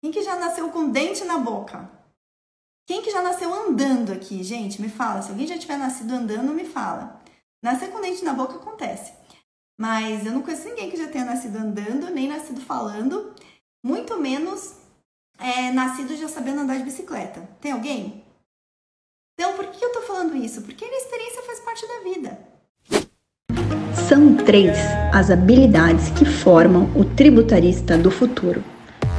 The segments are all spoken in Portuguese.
Quem que já nasceu com dente na boca? Quem que já nasceu andando aqui, gente? Me fala. Se alguém já tiver nascido andando, me fala. Nascer com dente na boca acontece. Mas eu não conheço ninguém que já tenha nascido andando, nem nascido falando, muito menos é, nascido já sabendo andar de bicicleta. Tem alguém? Então, por que eu tô falando isso? Porque a experiência faz parte da vida. São três as habilidades que formam o tributarista do futuro: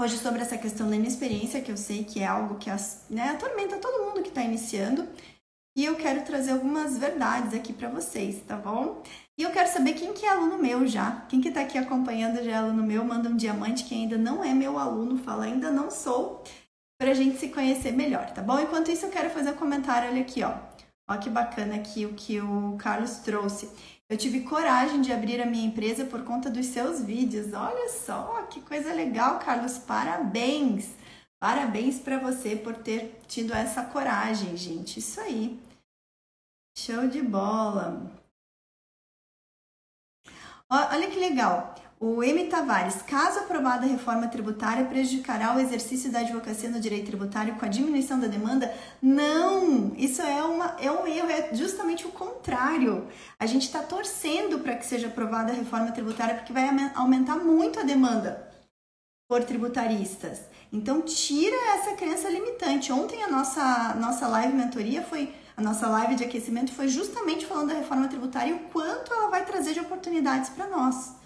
Hoje sobre essa questão da inexperiência, que eu sei que é algo que né, atormenta todo mundo que está iniciando, e eu quero trazer algumas verdades aqui para vocês, tá bom? E eu quero saber quem que é aluno meu já, quem que tá aqui acompanhando já é aluno meu, manda um diamante, quem ainda não é meu aluno, fala ainda não sou, pra gente se conhecer melhor, tá bom? Enquanto isso eu quero fazer um comentário, olha aqui, ó. Ó que bacana aqui o que o Carlos trouxe. Eu tive coragem de abrir a minha empresa por conta dos seus vídeos. Olha só, que coisa legal, Carlos. Parabéns! Parabéns para você por ter tido essa coragem, gente. Isso aí. Show de bola. Olha que legal. O M. Tavares, caso aprovada a reforma tributária, prejudicará o exercício da advocacia no direito tributário com a diminuição da demanda? Não! Isso é, uma, é um erro, é justamente o contrário. A gente está torcendo para que seja aprovada a reforma tributária porque vai aumentar muito a demanda por tributaristas. Então, tira essa crença limitante. Ontem a nossa, nossa live mentoria foi, a nossa live de aquecimento foi justamente falando da reforma tributária e o quanto ela vai trazer de oportunidades para nós.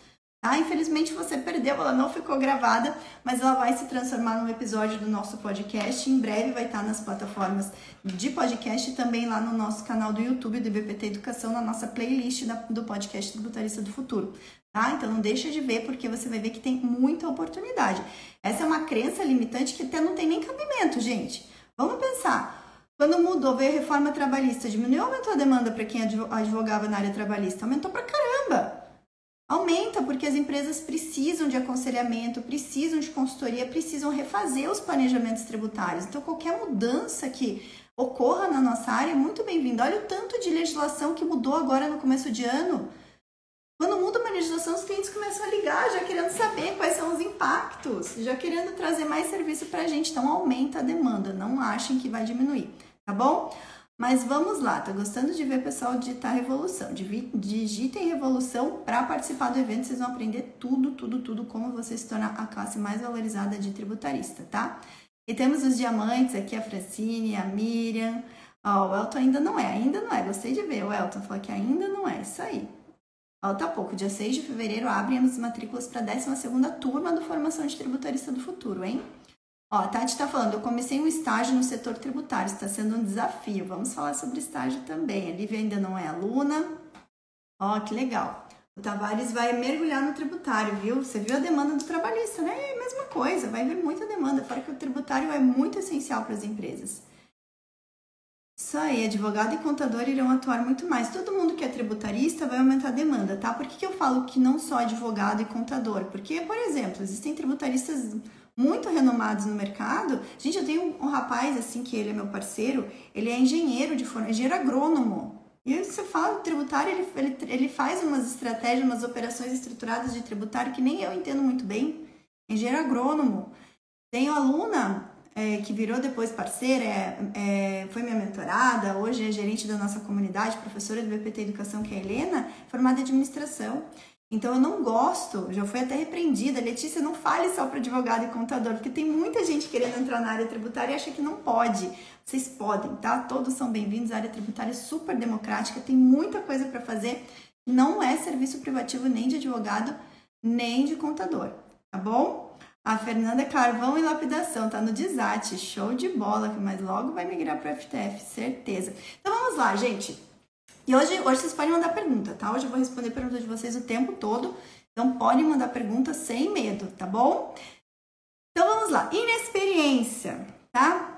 Ah, infelizmente você perdeu, ela não ficou gravada, mas ela vai se transformar num episódio do nosso podcast. Em breve vai estar nas plataformas de podcast e também lá no nosso canal do YouTube do BPT Educação, na nossa playlist do podcast Tributarista do Futuro. Tá? Então não deixa de ver, porque você vai ver que tem muita oportunidade. Essa é uma crença limitante que até não tem nem cabimento, gente. Vamos pensar. Quando mudou, veio a reforma trabalhista, diminuiu ou aumentou a demanda para quem advogava na área trabalhista? Aumentou pra caramba! Aumenta porque as empresas precisam de aconselhamento, precisam de consultoria, precisam refazer os planejamentos tributários. Então, qualquer mudança que ocorra na nossa área é muito bem-vinda. Olha o tanto de legislação que mudou agora no começo de ano. Quando muda uma legislação, os clientes começam a ligar, já querendo saber quais são os impactos, já querendo trazer mais serviço para a gente. Então, aumenta a demanda. Não achem que vai diminuir, tá bom? Mas vamos lá, tá gostando de ver o pessoal digitar revolução? Digitem revolução para participar do evento, vocês vão aprender tudo, tudo, tudo como você se tornar a classe mais valorizada de tributarista, tá? E temos os diamantes aqui, a Francine, a Miriam. Ó, o Elton ainda não é, ainda não é. Gostei de ver. O Elton falou que ainda não é, isso aí. Falta pouco, dia 6 de fevereiro abrem as matrículas para a 12 turma do Formação de Tributarista do Futuro, hein? Ó, a Tati está falando, eu comecei um estágio no setor tributário, está sendo um desafio. Vamos falar sobre estágio também. A Lívia ainda não é aluna. Ó, que legal. O Tavares vai mergulhar no tributário, viu? Você viu a demanda do trabalhista, né? É a mesma coisa, vai ver muita demanda, fora que o tributário é muito essencial para as empresas. Isso aí, advogado e contador irão atuar muito mais. Todo mundo que é tributarista vai aumentar a demanda, tá? Por que, que eu falo que não só advogado e contador? Porque, por exemplo, existem tributaristas muito renomados no mercado. Gente, eu tenho um, rapaz assim que ele é meu parceiro, ele é engenheiro de forma, engenheiro agrônomo. E você fala tributário, ele, ele, ele faz umas estratégias, umas operações estruturadas de tributário que nem eu entendo muito bem. Engenheiro agrônomo. Tenho aluna é, que virou depois parceira, é, é, foi minha mentorada, hoje é gerente da nossa comunidade, professora do BPT Educação, que é a Helena, formada em administração. Então eu não gosto, já fui até repreendida, Letícia, não fale só para advogado e contador, porque tem muita gente querendo entrar na área tributária e acha que não pode. Vocês podem, tá? Todos são bem-vindos. A área tributária é super democrática, tem muita coisa para fazer. Não é serviço privativo nem de advogado, nem de contador, tá bom? A Fernanda Carvão e Lapidação tá no Desate, show de bola, mas logo vai migrar para FTF, certeza. Então vamos lá, gente. E hoje, hoje vocês podem mandar pergunta, tá? Hoje eu vou responder perguntas de vocês o tempo todo. Então podem mandar pergunta sem medo, tá bom? Então vamos lá. Inexperiência, tá?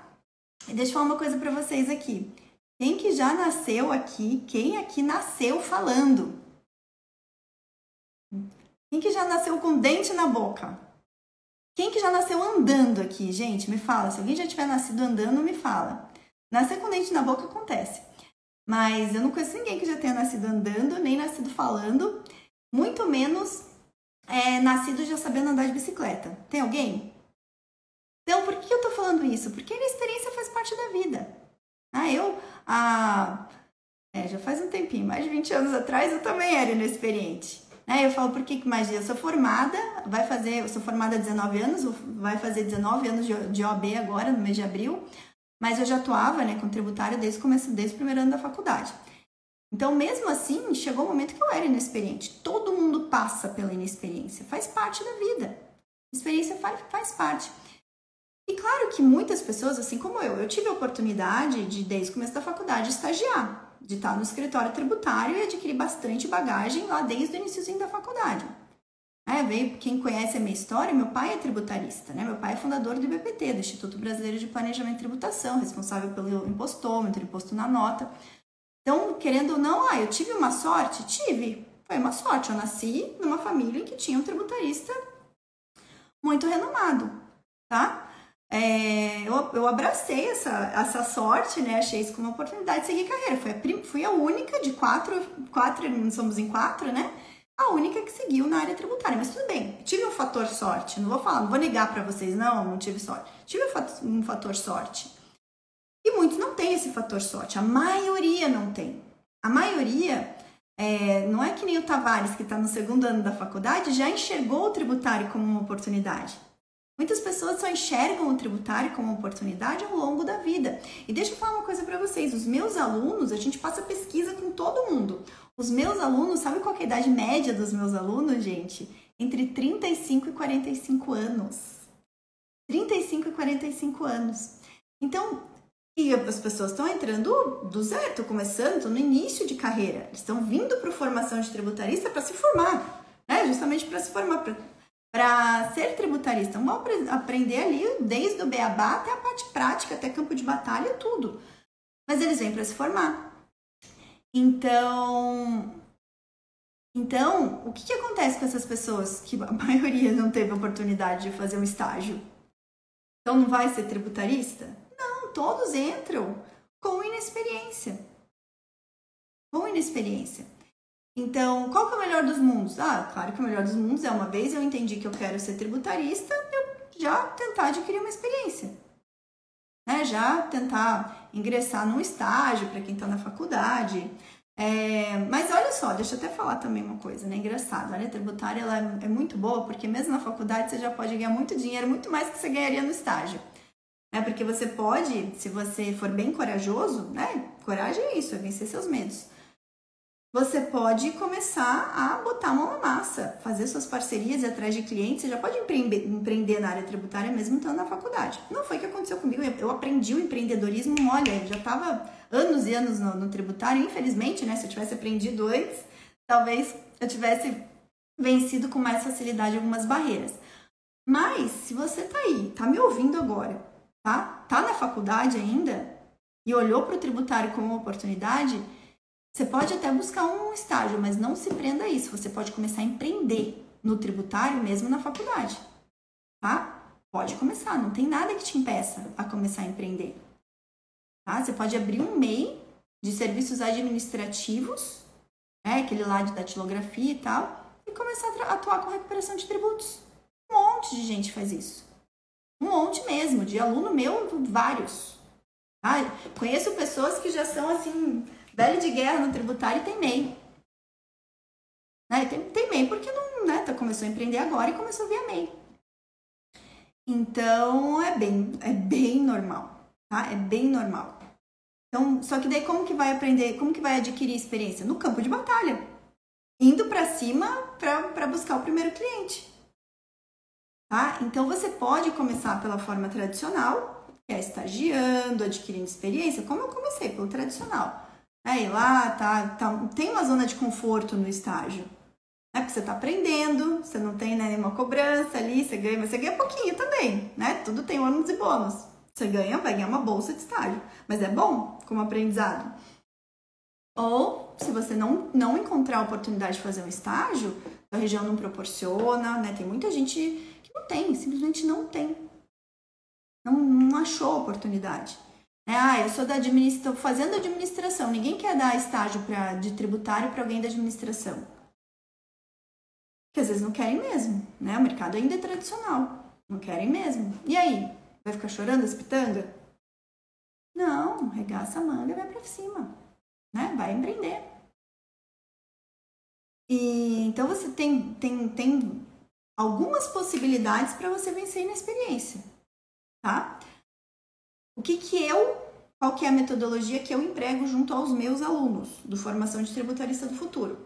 deixa eu falar uma coisa para vocês aqui. Quem que já nasceu aqui? Quem aqui nasceu falando? Quem que já nasceu com dente na boca? Quem que já nasceu andando aqui, gente? Me fala. Se alguém já tiver nascido andando, me fala. Nascer com dente na boca acontece. Mas eu não conheço ninguém que já tenha nascido andando, nem nascido falando, muito menos é, nascido já sabendo andar de bicicleta. Tem alguém? Então, por que eu tô falando isso? Porque a experiência faz parte da vida. Ah, eu, ah, é, já faz um tempinho, mais de 20 anos atrás, eu também era inexperiente. Né? Eu falo, por que mais? Eu sou formada, vai fazer, eu sou formada há 19 anos, vai fazer 19 anos de, de OAB agora, no mês de abril, mas eu já atuava né, com tributário desde o começo, desde o primeiro ano da faculdade. Então, mesmo assim, chegou o um momento que eu era inexperiente. Todo mundo passa pela inexperiência, faz parte da vida. Experiência faz, faz parte. E claro que muitas pessoas, assim como eu, eu tive a oportunidade de, desde o começo da faculdade, estagiar, de estar no escritório tributário e adquirir bastante bagagem lá desde o início da faculdade. É, veio, quem conhece a minha história, meu pai é tributarista, né? Meu pai é fundador do IBPT, do Instituto Brasileiro de Planejamento e Tributação, responsável pelo impostômetro, imposto na nota. Então, querendo ou não, ah, eu tive uma sorte? Tive. Foi uma sorte. Eu nasci numa família que tinha um tributarista muito renomado, tá? É, eu, eu abracei essa, essa sorte, né? Achei isso como uma oportunidade de seguir carreira. Fui a, fui a única de quatro, quatro, somos em quatro, né? A única que seguiu na área tributária. Mas tudo bem, tive um fator sorte. Não vou falar, não vou negar para vocês, não, não tive sorte. Tive um fator sorte. E muitos não têm esse fator sorte. A maioria não tem. A maioria é, não é que nem o Tavares, que está no segundo ano da faculdade, já enxergou o tributário como uma oportunidade. Muitas pessoas só enxergam o tributário como oportunidade ao longo da vida. E deixa eu falar uma coisa para vocês: os meus alunos, a gente passa pesquisa com todo mundo. Os meus alunos, sabe qual é a idade média dos meus alunos, gente? Entre 35 e 45 anos. 35 e 45 anos. Então, e as pessoas estão entrando do zero, estão começando, no início de carreira. Eles estão vindo para a formação de tributarista para se formar, né? Justamente para se formar, ser tributarista, vão aprender ali desde o beabá até a parte prática, até campo de batalha, tudo. Mas eles vêm para se formar. Então, então, o que, que acontece com essas pessoas que a maioria não teve oportunidade de fazer um estágio? Então não vai ser tributarista? Não, todos entram com inexperiência. Com inexperiência. Então, qual que é o melhor dos mundos? Ah, claro que o melhor dos mundos é uma vez eu entendi que eu quero ser tributarista, eu já tentar adquirir uma experiência. Né? Já tentar ingressar num estágio para quem está na faculdade. É, mas olha só, deixa eu até falar também uma coisa, né? Engraçado, a área tributária ela é, é muito boa porque mesmo na faculdade você já pode ganhar muito dinheiro, muito mais que você ganharia no estágio. É porque você pode, se você for bem corajoso, né? Coragem é isso, é vencer seus medos você pode começar a botar a mão na massa, fazer suas parcerias e atrás de clientes. Você já pode empreender na área tributária mesmo estando na faculdade. Não foi o que aconteceu comigo. Eu aprendi o empreendedorismo, olha, eu já estava anos e anos no, no, tributário. Infelizmente, né, se eu tivesse aprendido antes, talvez eu tivesse vencido com mais facilidade algumas barreiras. Mas, se você tá aí, tá me ouvindo agora, tá? Tá na faculdade ainda e olhou para o tributário como uma oportunidade, você pode até buscar um estágio, mas não se prenda a isso. Você pode começar a empreender no tributário mesmo na faculdade, tá? Pode começar, não tem nada que te impeça a começar a empreender. Tá? Você pode abrir um MEI de serviços administrativos, né, aquele lá de datilografia e tal, e começar a atuar com recuperação de tributos. Um monte de gente faz isso. Um monte mesmo, de aluno meu, vários. Tá? Conheço pessoas que já são assim velho de guerra no tributário tem MEI. Né? Tem, tem MEI porque não, né, tá, começou a empreender agora e começou a vir a MEI. Então é bem, é bem normal, tá? É bem normal. Então, só que daí como que vai aprender, como que vai adquirir experiência? No campo de batalha. Indo para cima para buscar o primeiro cliente. Tá? Então você pode começar pela forma tradicional, que é estagiando, adquirindo experiência, como eu comecei, pelo tradicional. Aí lá tá, tá, tem uma zona de conforto no estágio. Né? Porque você está aprendendo, você não tem né, nenhuma cobrança ali, você ganha, mas você ganha pouquinho também, né? Tudo tem ônus e bônus. Você ganha, vai ganhar uma bolsa de estágio, mas é bom como aprendizado. Ou, se você não, não encontrar a oportunidade de fazer um estágio, a região não proporciona, né? Tem muita gente que não tem, simplesmente não tem. Não, não achou a oportunidade. É, ah, eu sou da administração, fazendo administração. Ninguém quer dar estágio pra, de tributário para alguém da administração. Porque às vezes não querem mesmo, né? O mercado ainda é tradicional. Não querem mesmo. E aí? Vai ficar chorando as pitangas? Não, regaça a manga e vai para cima. Né? Vai empreender. E, então você tem, tem, tem algumas possibilidades para você vencer na experiência. Tá? O que, que eu, qual que é a metodologia que eu emprego junto aos meus alunos do Formação de Tributarista do Futuro?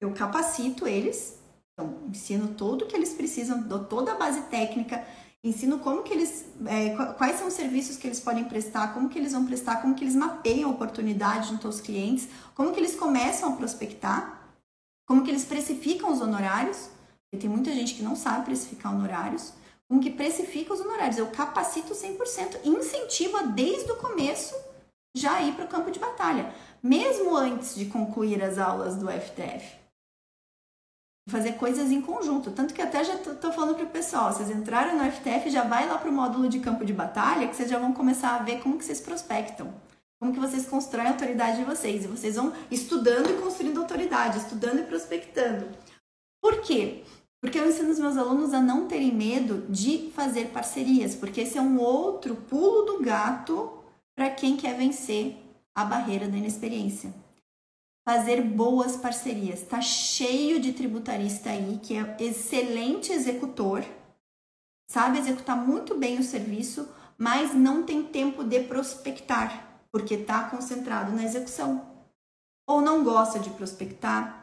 Eu capacito eles, então ensino tudo que eles precisam, dou toda a base técnica, ensino como que eles, é, quais são os serviços que eles podem prestar, como que eles vão prestar, como que eles mapeiam a oportunidade junto aos clientes, como que eles começam a prospectar, como que eles precificam os honorários, porque tem muita gente que não sabe precificar honorários, como que precifica os honorários. Eu capacito 100% e incentivo desde o começo já ir para o campo de batalha, mesmo antes de concluir as aulas do FTF fazer coisas em conjunto. Tanto que até já tô, falando pro pessoal, vocês entraram no FTF, já vai lá pro módulo de campo de batalha, que vocês já vão começar a ver como que vocês prospectam. Como que vocês constroem a autoridade de vocês. E vocês vão estudando e construindo autoridade, estudando e prospectando. Por quê? Porque eu ensino os meus alunos a não terem medo de fazer parcerias, porque esse é um outro pulo do gato para quem quer vencer a barreira da inexperiência fazer boas parcerias. Tá cheio de tributarista aí que é excelente executor, sabe executar muito bem o serviço, mas não tem tempo de prospectar, porque está concentrado na execução. Ou não gosta de prospectar,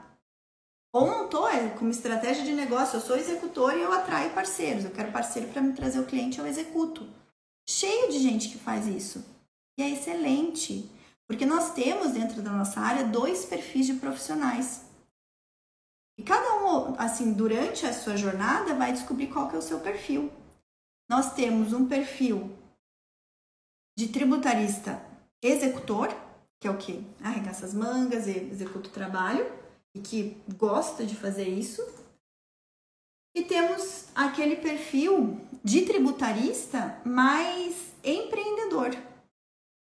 ou tô é, como estratégia de negócio, eu sou executor e eu atraio parceiros. Eu quero parceiro para me trazer o cliente, eu executo. Cheio de gente que faz isso. E é excelente. Porque nós temos dentro da nossa área dois perfis de profissionais. E cada um, assim, durante a sua jornada, vai descobrir qual que é o seu perfil. Nós temos um perfil de tributarista executor, que é o que? Arregaça as mangas, executa o trabalho e que gosta de fazer isso. E temos aquele perfil de tributarista mais empreendedor,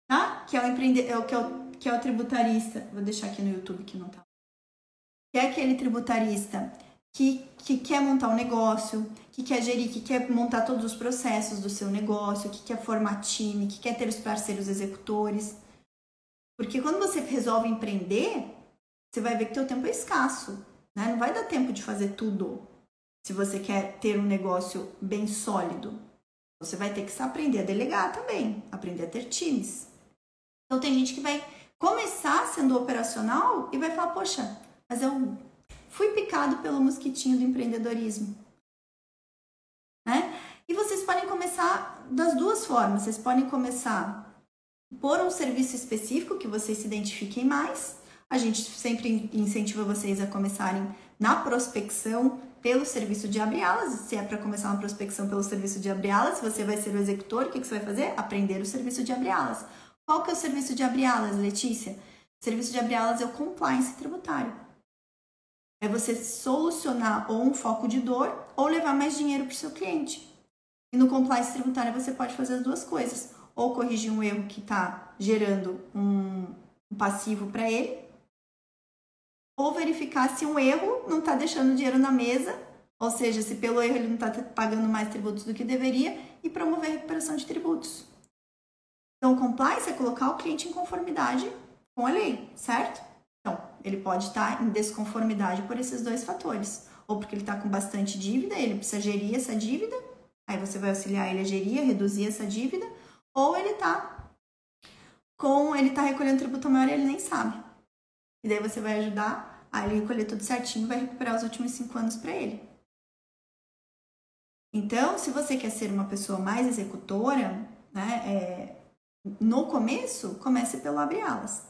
tá? Que é o empreendedor, que é o, que é o tributarista. Vou deixar aqui no YouTube que não tá. Que é aquele tributarista que, que quer montar um negócio, que quer gerir, que quer montar todos os processos do seu negócio, que quer formar time, que quer ter os parceiros executores. Porque quando você resolve empreender, você vai ver que teu tempo é escasso, né? Não vai dar tempo de fazer tudo. Se você quer ter um negócio bem sólido, você vai ter que aprender a delegar também, aprender a ter times. Então tem gente que vai começar sendo operacional e vai falar, poxa, mas eu fui picado pelo mosquitinho do empreendedorismo. Né? E vocês podem começar das duas formas. Vocês podem começar por um serviço específico que vocês se identifiquem mais. A gente sempre incentiva vocês a começarem na prospecção pelo serviço de abrir alas. Se é para começar uma prospecção pelo serviço de abrir alas, você vai ser o executor, o que, que você vai fazer? Aprender o serviço de abrir alas. Qual que é o serviço de abrir alas, Letícia? O serviço de abrir alas é o compliance tributário. É você solucionar ou um foco de dor ou levar mais dinheiro para o seu cliente. E no compliance tributário você pode fazer as duas coisas. Ou corrigir um erro que está gerando um passivo para ele, ou verificar se um erro não está deixando dinheiro na mesa, ou seja, se pelo erro ele não está pagando mais tributos do que deveria, e promover a recuperação de tributos. Então, compliance é colocar o cliente em conformidade com a lei, certo? Então, ele pode estar em desconformidade por esses dois fatores. Ou porque ele está com bastante dívida, ele precisa gerir essa dívida, aí você vai auxiliar ele a gerir, a reduzir essa dívida, ou ele está com, ele está recolhendo tributo maior e ele nem sabe. E daí você vai ajudar a ele recolher tudo certinho, vai recuperar os últimos cinco anos para ele. Então, se você quer ser uma pessoa mais executora, né, é, no começo, comece pelo abre alas.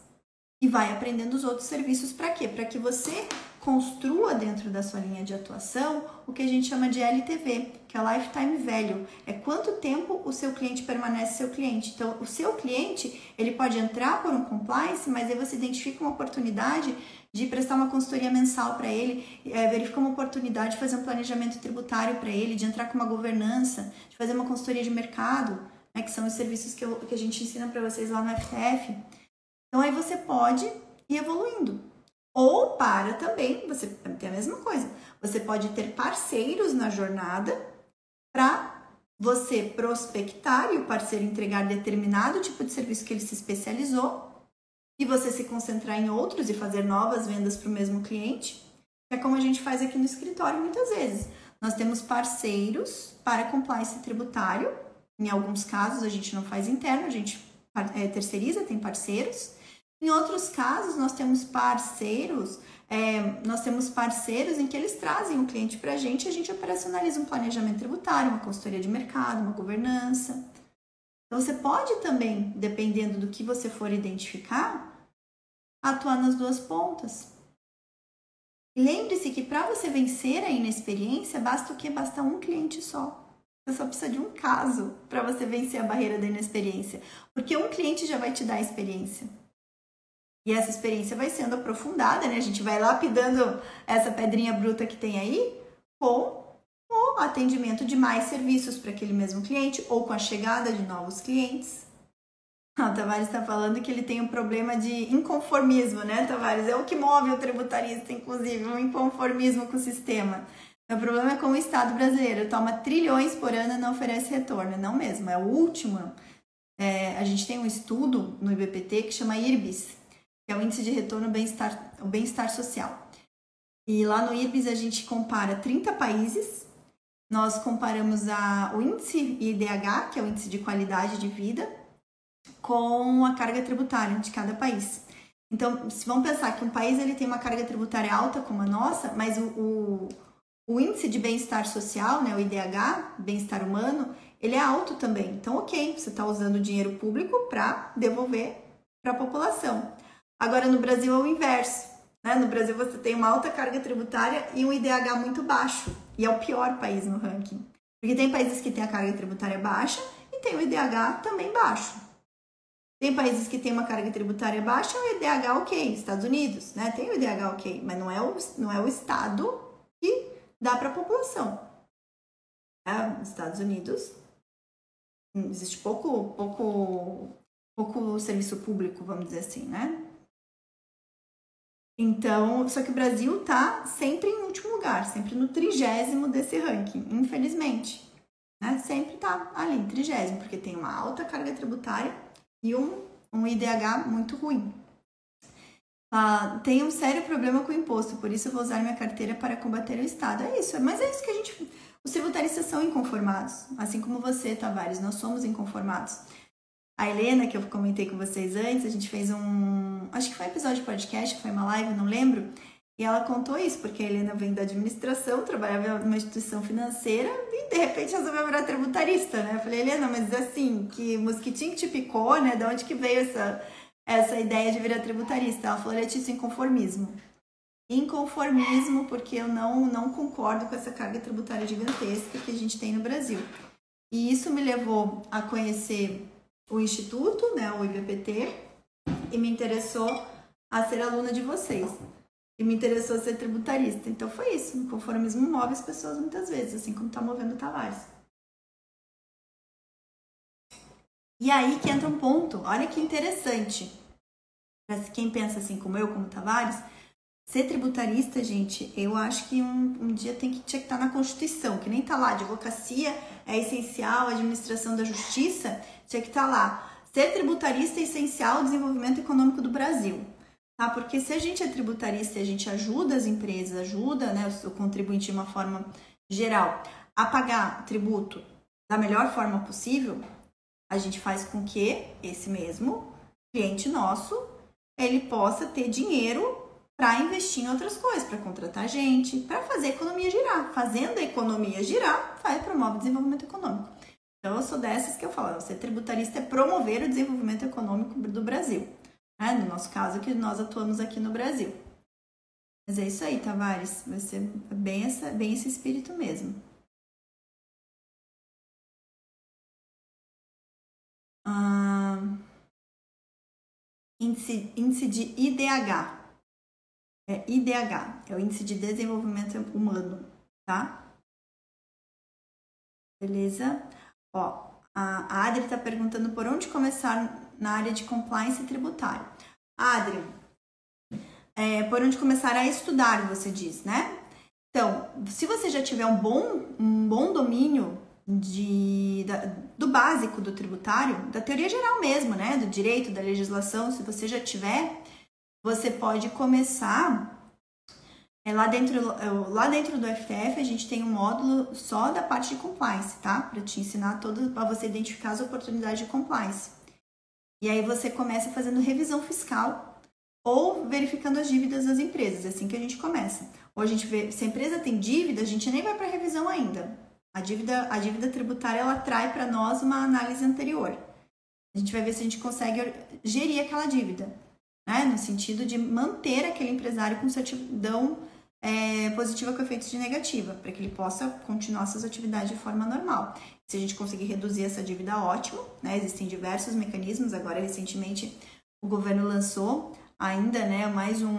E vai aprendendo os outros serviços para quê? Para que você construa dentro da sua linha de atuação o que a gente chama de LTV, que é Lifetime Value. É quanto tempo o seu cliente permanece seu cliente. Então, o seu cliente, ele pode entrar por um compliance, mas aí você identifica uma oportunidade de prestar uma consultoria mensal para ele, é, verifica uma oportunidade de fazer um planejamento tributário para ele, de entrar com uma governança, de fazer uma consultoria de mercado, né, que são os serviços que, eu, que a gente ensina para vocês lá no FTF. Então, aí você pode ir evoluindo. Ou para também, você tem a mesma coisa. Você pode ter parceiros na jornada para você prospectar e o parceiro entregar determinado tipo de serviço que ele se especializou e você se concentrar em outros e fazer novas vendas para o mesmo cliente. É como a gente faz aqui no escritório muitas vezes. Nós temos parceiros para compliance tributário. Em alguns casos a gente não faz interno, a gente é, terceiriza, tem parceiros. Em outros casos, nós temos parceiros, é, nós temos parceiros em que eles trazem um cliente para a gente e a gente operacionaliza um planejamento tributário, uma consultoria de mercado, uma governança. Então, você pode também, dependendo do que você for identificar, atuar nas duas pontas. Lembre-se que para você vencer a inexperiência, basta o que? Basta um cliente só. Você só precisa de um caso para você vencer a barreira da inexperiência. Porque um cliente já vai te dar a experiência. E essa experiência vai sendo aprofundada, né? A gente vai lapidando essa pedrinha bruta que tem aí com o atendimento de mais serviços para aquele mesmo cliente ou com a chegada de novos clientes. O Tavares está falando que ele tem um problema de inconformismo, né, Tavares? É o que move o tributarista, inclusive, um inconformismo com o sistema. O problema é com o Estado brasileiro toma trilhões por ano e não oferece retorno. Não mesmo, é o último. É, a gente tem um estudo no IBPT que chama IRBIS, que é o Índice de Retorno Bem-Estar o Bem-Estar Social. E lá no IRBIS a gente compara 30 países, nós comparamos a, o índice IDH, que é o Índice de Qualidade de Vida, com a carga tributária de cada país. Então, se vamos pensar que um país ele tem uma carga tributária alta como a nossa, mas o, o, o índice de bem-estar social, né, o IDH, bem-estar humano, ele é alto também. Então, ok, você está usando dinheiro público para devolver para a população. Agora, no Brasil é o inverso. Né? No Brasil, você tem uma alta carga tributária e um IDH muito baixo. E é o pior país no ranking. Porque tem países que têm a carga tributária baixa e tem o IDH também baixo. Tem países que têm uma carga tributária baixa e o IDH ok. Estados Unidos, né? Tem o IDH ok, mas não é o, não é o Estado que dá para a população. É, Estados Unidos existe pouco, pouco, pouco serviço público, vamos dizer assim, né? Então, só que o Brasil tá sempre em último lugar, sempre no trigésimo desse ranking, infelizmente. Né? Sempre tá ali, trigésimo, porque tem uma alta carga tributária e um, um IDH muito ruim. Ah, tem um sério problema com o imposto, por isso eu vou usar minha carteira para combater o Estado. É isso, mas é isso que a gente. Os tributaristas são inconformados, assim como você, Tavares, nós somos inconformados. A Helena, que eu comentei com vocês antes, a gente fez um. Acho que foi um episódio de podcast, foi uma live, não lembro. E ela contou isso, porque a Helena vem da administração, trabalhava numa instituição financeira e de repente resolveu virar tributarista, né? Eu falei, Helena, mas assim, que mosquitinho que te picou, né? De onde que veio essa, essa ideia de virar tributarista? Ela falou, Letícia, inconformismo. Inconformismo, porque eu não, não concordo com essa carga tributária gigantesca que a gente tem no Brasil. E isso me levou a conhecer o Instituto, né, o IBPT, e me interessou a ser aluna de vocês. E me interessou ser tributarista. Então foi isso. O conformismo move as pessoas muitas vezes, assim como está movendo o Tavares. E aí que entra um ponto. Olha que interessante. Para quem pensa assim como eu, como Tavares, ser tributarista, gente, eu acho que um, um dia tem que, tinha que estar tá na Constituição, que nem tá lá, advocacia é essencial, administração da justiça tinha que estar tá lá. Ser tributarista é essencial ao desenvolvimento econômico do Brasil. Tá? Porque se a gente é tributarista e a gente ajuda as empresas, ajuda né, o contribuinte de uma forma geral a pagar tributo da melhor forma possível, a gente faz com que esse mesmo cliente nosso ele possa ter dinheiro para investir em outras coisas, para contratar gente, para fazer a economia girar. Fazendo a economia girar, vai promove o desenvolvimento econômico. Então, eu sou dessas que eu falo, ser tributarista é promover o desenvolvimento econômico do Brasil. Né? No nosso caso, que nós atuamos aqui no Brasil. Mas é isso aí, Tavares. Vai ser bem, essa, bem esse espírito mesmo. Ah, índice, índice de IDH. É IDH, é o Índice de Desenvolvimento Humano, tá? Beleza? Ó, a Adri está perguntando por onde começar na área de compliance tributário. Adri, é, por onde começar a estudar, você diz, né? Então, se você já tiver um bom, um bom domínio de, da, do básico do tributário, da teoria geral mesmo, né? Do direito, da legislação, se você já tiver, você pode começar é, lá, dentro, é, lá dentro do FTF a gente tem um módulo só da parte de compliance, tá? Para te ensinar todo, para você identificar as oportunidades de compliance. E aí você começa fazendo revisão fiscal ou verificando as dívidas das empresas, é assim que a gente começa. Ou a gente vê, se a empresa tem dívida, a gente nem vai para revisão ainda. A dívida, a dívida tributária ela trai para nós uma análise anterior. A gente vai ver se a gente consegue gerir aquela dívida, né? No sentido de manter aquele empresário com certidão é, positiva com efeitos de negativa, para que ele possa continuar suas atividades de forma normal. Se a gente conseguir reduzir essa dívida, ótimo, né? Existem diversos mecanismos. Agora, recentemente, o governo lançou ainda, né, mais um,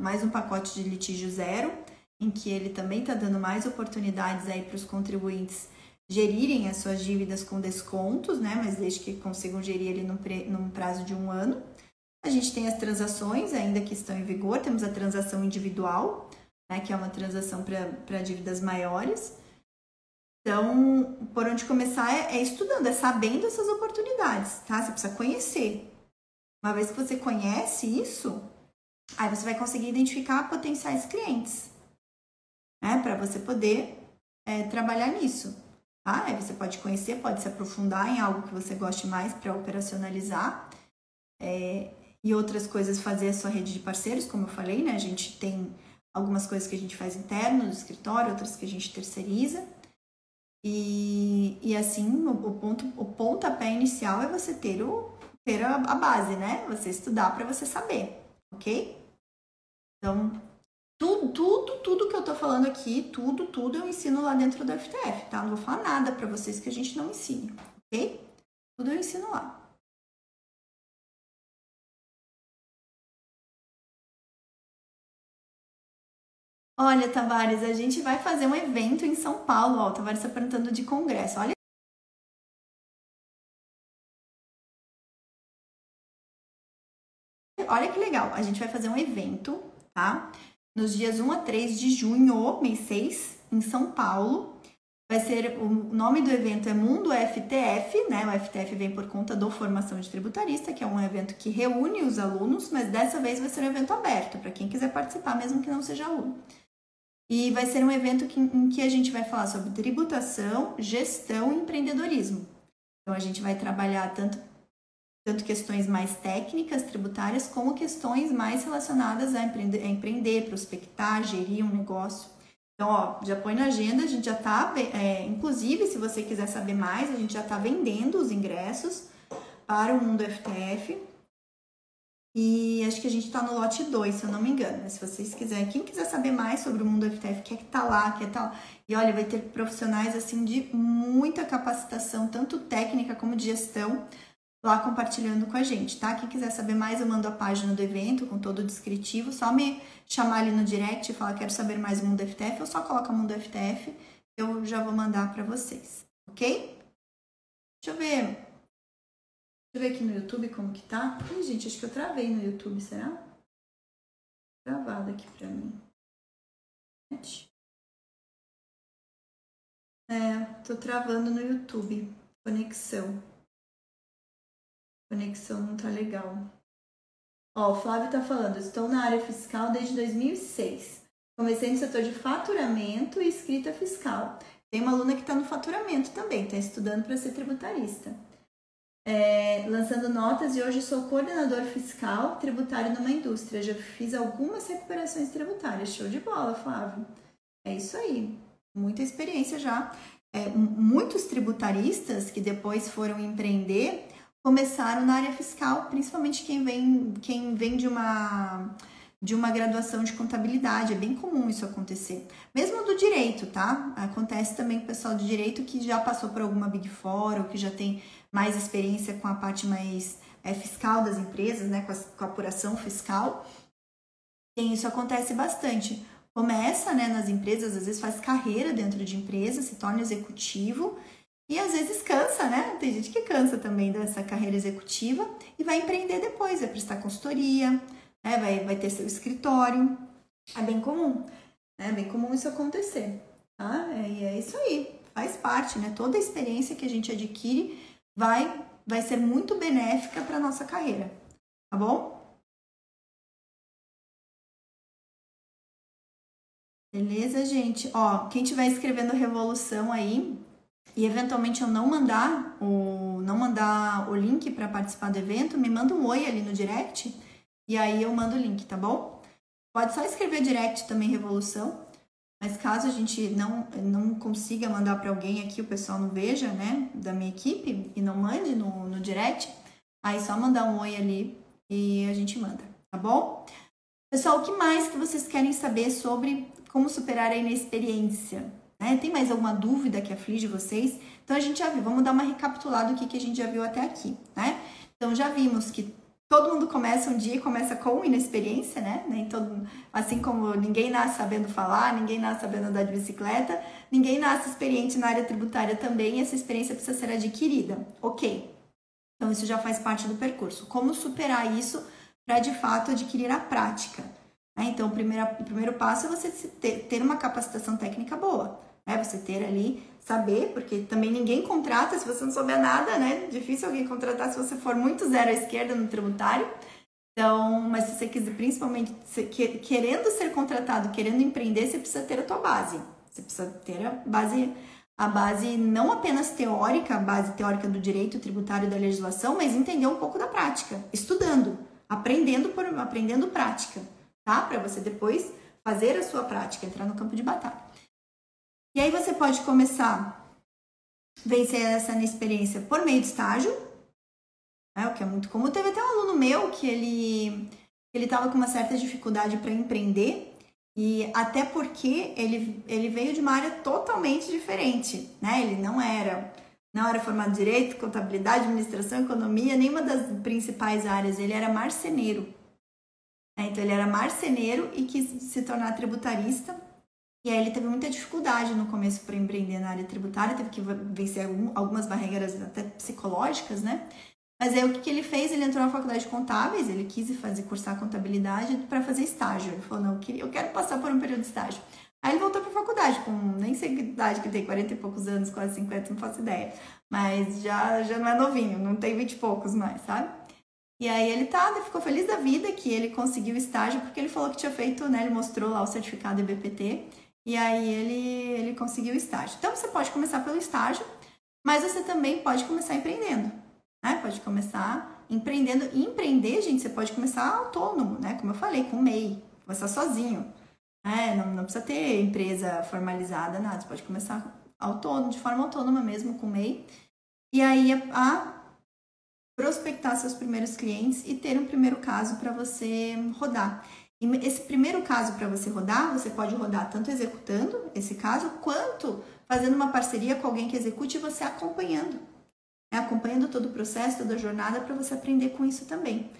mais um pacote de litígio zero, em que ele também está dando mais oportunidades aí para os contribuintes gerirem as suas dívidas com descontos, né? Mas desde que consigam gerir ele num, num prazo de um ano. A gente tem as transações ainda que estão em vigor, temos a transação individual, né, que é uma transação para dívidas maiores. Então, por onde começar é, é, estudando, é sabendo essas oportunidades, tá? Você precisa conhecer. Uma vez que você conhece isso, aí você vai conseguir identificar potenciais clientes, né? Para você poder é, trabalhar nisso. Tá? Aí você pode conhecer, pode se aprofundar em algo que você goste mais para operacionalizar. É, e outras coisas, fazer a sua rede de parceiros, como eu falei, né? A gente tem algumas coisas que a gente faz interno no escritório, outras que a gente terceiriza. E, e assim, o, ponto, o pontapé inicial é você ter, o, ter a, a base, né? Você estudar para você saber, ok? Então, tudo, tudo, tudo que eu tô falando aqui, tudo, tudo eu ensino lá dentro do FTF, tá? Não vou falar nada para vocês que a gente não ensine, ok? Tudo eu ensino lá. Olha, Tavares, a gente vai fazer um evento em São Paulo. Ó, o Tavares está perguntando de congresso. Olha. Olha que legal. A gente vai fazer um evento, tá? Nos dias 1 a 3 de junho, mês 6, em São Paulo. Vai ser o nome do evento é Mundo FTF, né? O FTF vem por conta do Formação de Tributarista, que é um evento que reúne os alunos, mas dessa vez vai ser um evento aberto para quem quiser participar, mesmo que não seja aluno. E vai ser um evento que, em que a gente vai falar sobre tributação, gestão e empreendedorismo. Então, a gente vai trabalhar tanto, tanto questões mais técnicas, tributárias, como questões mais relacionadas a empreender, a empreender prospectar, gerir um negócio. Então, ó, já põe na agenda, a gente já tá, é, inclusive, se você quiser saber mais, a gente já tá vendendo os ingressos para o Mundo FTF. E acho que a gente está no lote 2, se eu não me engano. Mas se vocês quiserem, quem quiser saber mais sobre o mundo FTF, quer que tá lá, quer tal. Tá e olha, vai ter profissionais assim de muita capacitação, tanto técnica como de gestão, lá compartilhando com a gente, tá? Quem quiser saber mais, eu mando a página do evento com todo o descritivo. Só me chamar ali no direct e falar quero saber mais do mundo FTF, ou só coloca mundo FTF, eu já vou mandar para vocês, ok? Deixa eu ver. Deixa eu ver aqui no YouTube como que tá. Ih, gente, acho que eu travei no YouTube, será? Travado aqui pra mim. É, tô travando no YouTube. Conexão. Conexão não tá legal. Ó, o Flávio tá falando, estou na área fiscal desde 2006. Comecei no setor de faturamento e escrita fiscal. Tem uma aluna que está no faturamento também, está estudando para ser tributarista é, lançando notas e hoje sou coordenador fiscal tributário numa indústria. Já fiz algumas recuperações tributárias. Show de bola, Flávio. É isso aí. Muita experiência já. É, muitos tributaristas que depois foram empreender começaram na área fiscal, principalmente quem vem, quem vem de uma de uma graduação de contabilidade. É bem comum isso acontecer. Mesmo do direito, tá? Acontece também com o pessoal de direito que já passou por alguma Big Four ou que já tem mais experiência com a parte mais é, fiscal das empresas, né? Com a, com a apuração fiscal. E isso acontece bastante. Começa né, nas empresas, às vezes faz carreira dentro de empresa, se torna executivo e às vezes cansa, né? Tem gente que cansa também dessa carreira executiva e vai empreender depois, vai prestar consultoria, né? vai, vai ter seu escritório. É bem comum, né? é bem comum isso acontecer, tá? É, e é isso aí, faz parte, né? Toda a experiência que a gente adquire vai, vai ser muito benéfica para nossa carreira, tá bom? Beleza, gente? Ó, quem estiver escrevendo Revolução aí e eventualmente eu não mandar o, não mandar o link para participar do evento, me manda um oi ali no direct e aí eu mando o link, tá bom? Pode só escrever direct também Revolução, mas caso a gente não, não consiga mandar para alguém aqui, o pessoal não veja, né, da minha equipe e não mande no, no direct, aí só mandar um oi ali e a gente manda, tá bom? Pessoal, o que mais que vocês querem saber sobre como superar a inexperiência? Né? Tem mais alguma dúvida que aflige vocês? Então a gente já viu, vamos dar uma recapitulada do que, que a gente já viu até aqui, né? Então já vimos que todo mundo começa um dia começa com inexperiência, né? Nem todo, assim como ninguém nasce sabendo falar, ninguém nasce sabendo andar de bicicleta, ninguém nasce experiente na área tributária também, essa experiência precisa ser adquirida. Ok. Então isso já faz parte do percurso. Como superar isso para de fato adquirir a prática? Né? Então, o primeiro, o primeiro passo é você ter uma capacitação técnica boa. Né? Você ter ali, saber, porque também ninguém contrata se você não souber nada, né? Difícil alguém contratar se você for muito zero à esquerda no tributário. Então, mas se você quiser, principalmente querendo ser contratado, querendo empreender, você precisa ter a tua base. Você precisa ter a base, a base não apenas teórica, a base teórica do direito tributário da legislação, mas entender um pouco da prática, estudando, aprendendo por aprendendo prática tá? Para você depois fazer a sua prática, entrar no campo de batalha. E aí você pode começar a vencer essa experiência por meio de estágio, né? o que é muito comum. Teve até um aluno meu que ele ele estava com uma certa dificuldade para empreender e até porque ele, ele veio de uma área totalmente diferente, né? Ele não era não era formado em direito, contabilidade, administração, economia, nenhuma das principais áreas. Ele era marceneiro. Né? Então ele era marceneiro e quis se tornar tributarista. E aí ele teve muita dificuldade no começo para empreender na área tributária, teve que vencer algumas barreiras até psicológicas, né? Mas aí o que, que ele fez? Ele entrou na faculdade de contábeis, ele quis fazer cursar contabilidade para fazer estágio. Ele falou, não, eu quero passar por um período de estágio. Aí ele voltou para a faculdade, com nem sei que idade que tem, 40 e poucos anos, quase 50, não faço ideia. Mas já, já não é novinho, não tem 20 e poucos mais, sabe? E aí ele tá, ficou feliz da vida que ele conseguiu estágio, porque ele falou que tinha feito, né? Ele mostrou lá o certificado IBPT, e aí ele, ele conseguiu estágio. Então você pode começar pelo estágio, mas você também pode começar empreendendo, né? Pode começar empreendendo. E empreender, gente, você pode começar autônomo, né? Como eu falei, com MEI, começar sozinho. Né? Não, não precisa ter empresa formalizada, nada. Você pode começar autônomo, de forma autônoma mesmo, com MEI. E aí a prospectar seus primeiros clientes e ter um primeiro caso para você rodar. E esse primeiro caso para você rodar, você pode rodar tanto executando esse caso, quanto fazendo uma parceria com alguém que execute e você acompanhando. Né? Acompanhando todo o processo, toda a jornada, para você aprender com isso também.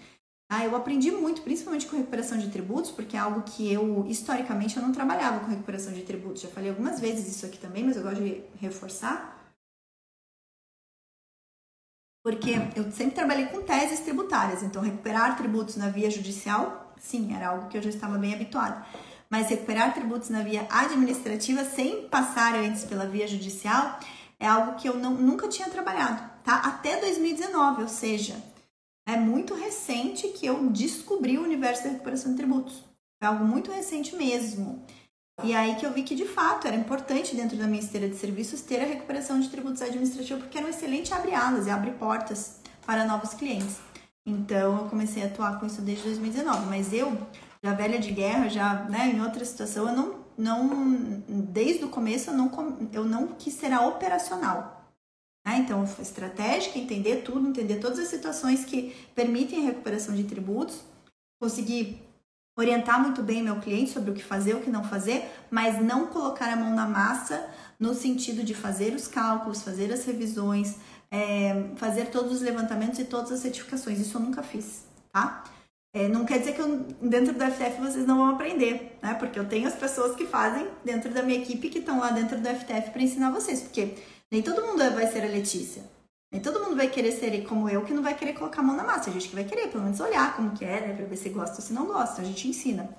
Ah, eu aprendi muito, principalmente com recuperação de tributos, porque é algo que eu, historicamente, eu não trabalhava com recuperação de tributos. Já falei algumas vezes isso aqui também, mas eu gosto de reforçar porque eu sempre trabalhei com teses tributárias, então recuperar tributos na via judicial, sim, era algo que eu já estava bem habituada. Mas recuperar tributos na via administrativa sem passar antes pela via judicial é algo que eu não, nunca tinha trabalhado, tá? Até 2019, ou seja, é muito recente que eu descobri o universo da recuperação de tributos. É algo muito recente mesmo. E aí que eu vi que de fato era importante dentro da minha esteira de serviços ter a recuperação de tributos administrativos, porque era um excelente abre-alas e abre portas para novos clientes. Então eu comecei a atuar com isso desde 2019, mas eu, já velha de guerra, já né, em outra situação, eu não, não desde o começo eu não, eu não quis ser a operacional. Né? Então, estratégica, entender tudo, entender todas as situações que permitem a recuperação de tributos, conseguir orientar muito bem meu cliente sobre o que fazer, o que não fazer, mas não colocar a mão na massa no sentido de fazer os cálculos, fazer as revisões, é, fazer todos os levantamentos e todas as certificações. Isso eu nunca fiz, tá? É, não quer dizer que eu, dentro do FTF vocês não vão aprender, né? Porque eu tenho as pessoas que fazem dentro da minha equipe que estão lá dentro do FTF para ensinar vocês, porque nem todo mundo vai ser a Letícia. Nem todo mundo vai querer ser como eu, que não vai querer colocar a mão na massa. A gente que vai querer, pelo menos, olhar como que é, né? Pra ver se gosta ou se não gosta. A gente ensina.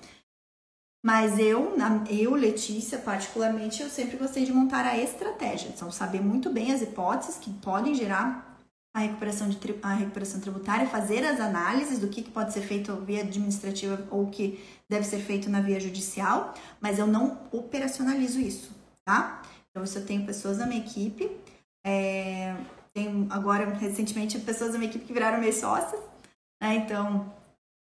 Mas eu, eu, Letícia, particularmente, eu sempre gostei de montar a estratégia. Então, saber muito bem as hipóteses que podem gerar a recuperação, de, a recuperação tributária, fazer as análises do que, que pode ser feito via administrativa ou que deve ser feito na via judicial, mas eu não operacionalizo isso, tá? Então, eu tenho pessoas na minha equipe, é, tenho agora, recentemente, pessoas da minha equipe que viraram meus sócios, né? Então,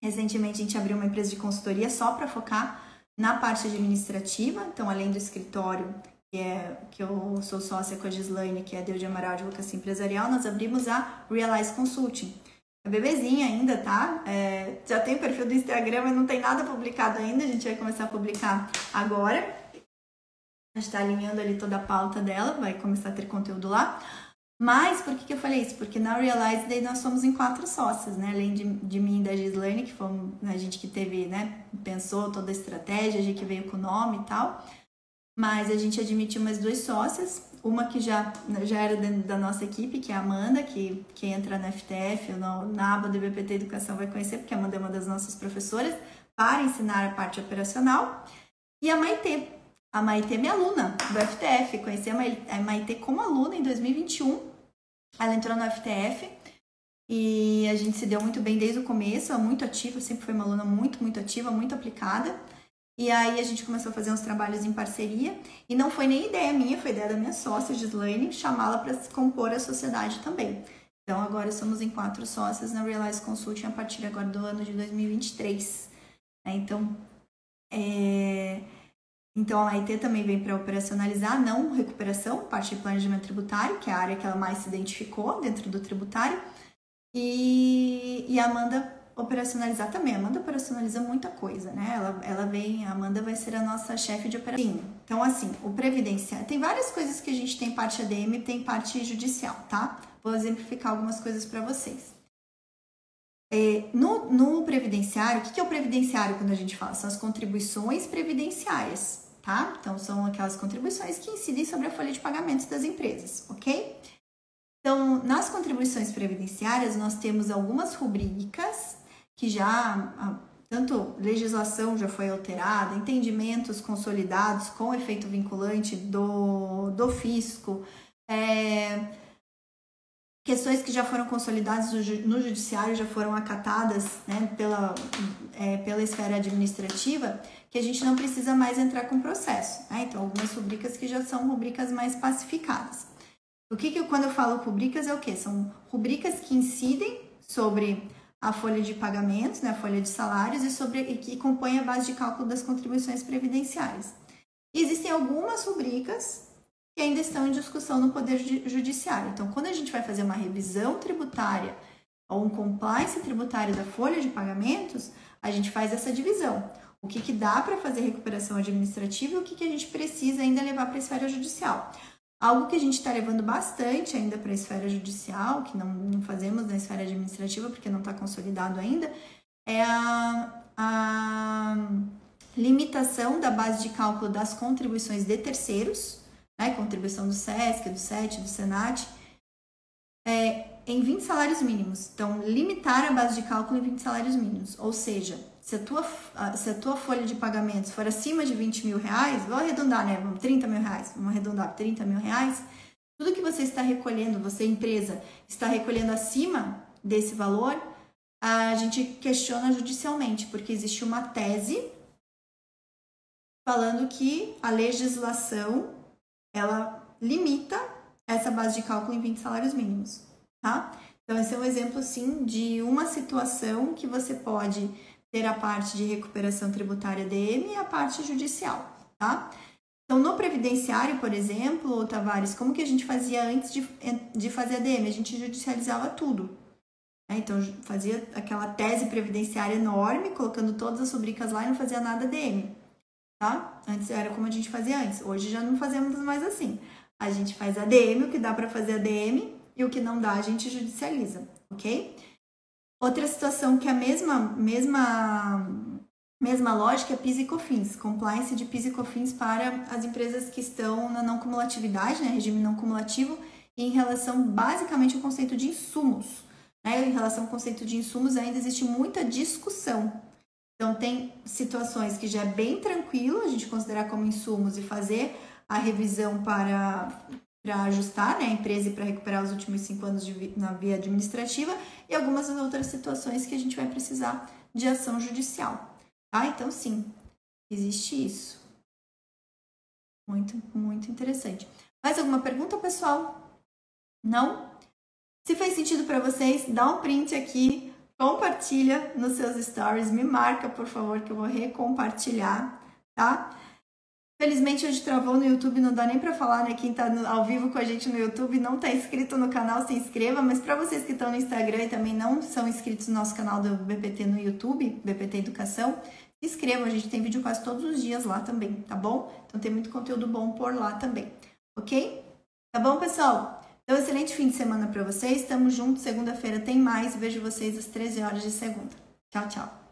recentemente a gente abriu uma empresa de consultoria só para focar na parte administrativa, então, além do escritório que é que eu sou sócia com a Gislaine, que é a de Amaral Advocacia Empresarial, nós abrimos a Realize Consulting. É bebezinha ainda, tá? É, já tem o perfil do Instagram, mas não tem nada publicado ainda. A gente vai começar a publicar agora. A gente está alinhando ali toda a pauta dela, vai começar a ter conteúdo lá. Mas por que, que eu falei isso? Porque na Realize daí nós somos em quatro sócios, né? Além de, de mim e da Gislaine, que fomos a gente que teve, né? Pensou toda a estratégia, a gente que veio com o nome e tal mas a gente admitiu mais duas sócias, uma que já, já era da nossa equipe, que é a Amanda, que, que entra na FTF ou na, na aba do BPT Educação vai conhecer, porque a Amanda é uma das nossas professoras, para ensinar a parte operacional. E a Maitê. A Maitê é minha aluna do FTF. Conheci a Maitê como aluna em 2021. Ela entrou no FTF e a gente se deu muito bem desde o começo, ela é muito ativa, sempre foi uma aluna muito, muito ativa, muito aplicada. E aí a gente começou a fazer uns trabalhos em parceria. E não foi nem ideia minha, foi ideia da minha sócia, Gislaine, chamá-la para compor a sociedade também. Então agora somos em quatro sócias na Realize Consulting a partir agora do ano de 2023. É, então, é... então a IT também vem para operacionalizar, não recuperação, parte de planejamento tributário, que é a área que ela mais se identificou dentro do tributário. E, e a Amanda operacionalizar também. A Amanda operacionaliza muita coisa, né? Ela, ela vem, a Amanda vai ser a nossa chefe de operação. Então, assim, o previdenciário. Tem várias coisas que a gente tem parte ADM tem parte judicial, tá? Vou exemplificar algumas coisas para vocês. É, no, no previdenciário, o que, que é o previdenciário quando a gente fala? São as contribuições previdenciárias, tá? Então, são aquelas contribuições que incidem sobre a folha de pagamentos das empresas, ok? Então, nas contribuições previdenciárias, nós temos algumas rubricas que já tanto legislação já foi alterada, entendimentos consolidados com efeito vinculante do, do fisco, é, questões que já foram consolidadas no judiciário, já foram acatadas né, pela, é, pela esfera administrativa, que a gente não precisa mais entrar com processo. Né? Então, algumas rubricas que já são rubricas mais pacificadas. O que, que quando eu falo rubricas é o que? São rubricas que incidem sobre a folha de pagamentos, né, a folha de salários e sobre e que compõe a base de cálculo das contribuições previdenciárias. Existem algumas rubricas que ainda estão em discussão no Poder Judiciário. Então, quando a gente vai fazer uma revisão tributária ou um compliance tributário da folha de pagamentos, a gente faz essa divisão. O que, que dá para fazer recuperação administrativa e o que, que a gente precisa ainda levar para a esfera judicial. Algo que a gente está levando bastante ainda para a esfera judicial, que não, não, fazemos na esfera administrativa porque não está consolidado ainda, é a, a, limitação da base de cálculo das contribuições de terceiros, né, contribuição do SESC, do SET, do SENAT, é, em 20 salários mínimos. Então, limitar a base de cálculo em 20 salários mínimos, ou seja, se a tua, se a tua folha de pagamentos for acima de 20 mil reais, vou arredondar, né? Vamos 30 mil reais, vamos arredondar 30 mil reais. Tudo que você está recolhendo, você empresa, está recolhendo acima desse valor, a gente questiona judicialmente, porque existe uma tese falando que a legislação ela limita essa base de cálculo em 20 salários mínimos, tá? Então esse é um exemplo sim de uma situação que você pode ter a parte de recuperação tributária DM e a parte judicial, tá? Então, no previdenciário, por exemplo, Tavares, como que a gente fazia antes de, de fazer a DM? A gente judicializava tudo. Né? Então, fazia aquela tese previdenciária enorme, colocando todas as rubricas lá e não fazia nada DM. Tá? Antes era como a gente fazia antes. Hoje já não fazemos mais assim. A gente faz ADM, o que dá para fazer ADM, e o que não dá a gente judicializa, ok? Outra situação que é a mesma, mesma, mesma lógica é PIS e COFINS, compliance de PIS e COFINS para as empresas que estão na não cumulatividade, né, regime não cumulativo, em relação basicamente ao conceito de insumos. Né? Em relação ao conceito de insumos ainda existe muita discussão. Então tem situações que já é bem tranquilo a gente considerar como insumos e fazer a revisão para para ajustar né, a empresa e para recuperar os últimos cinco anos de, na via administrativa e algumas outras situações que a gente vai precisar de ação judicial. Tá? Então, sim, existe isso. Muito, muito interessante. Mais alguma pergunta, pessoal? Não? Se fez sentido para vocês, dá um print aqui, compartilha nos seus stories, me marca, por favor, que eu vou recompartilhar, tá? Felizmente hoje travou no YouTube, não dá nem para falar, né? Quem tá ao vivo com a gente no YouTube não tá inscrito no canal, se inscreva. Mas para vocês que estão no Instagram e também não são inscritos no nosso canal do BPT no YouTube, BPT Educação, se inscrevam. A gente tem vídeo quase todos os dias lá também, tá bom? Então tem muito conteúdo bom por lá também, ok? Tá bom, pessoal? Então, excelente fim de semana para vocês. Estamos juntos. Segunda-feira tem mais. Vejo vocês às 13 horas de segunda. Tchau, tchau.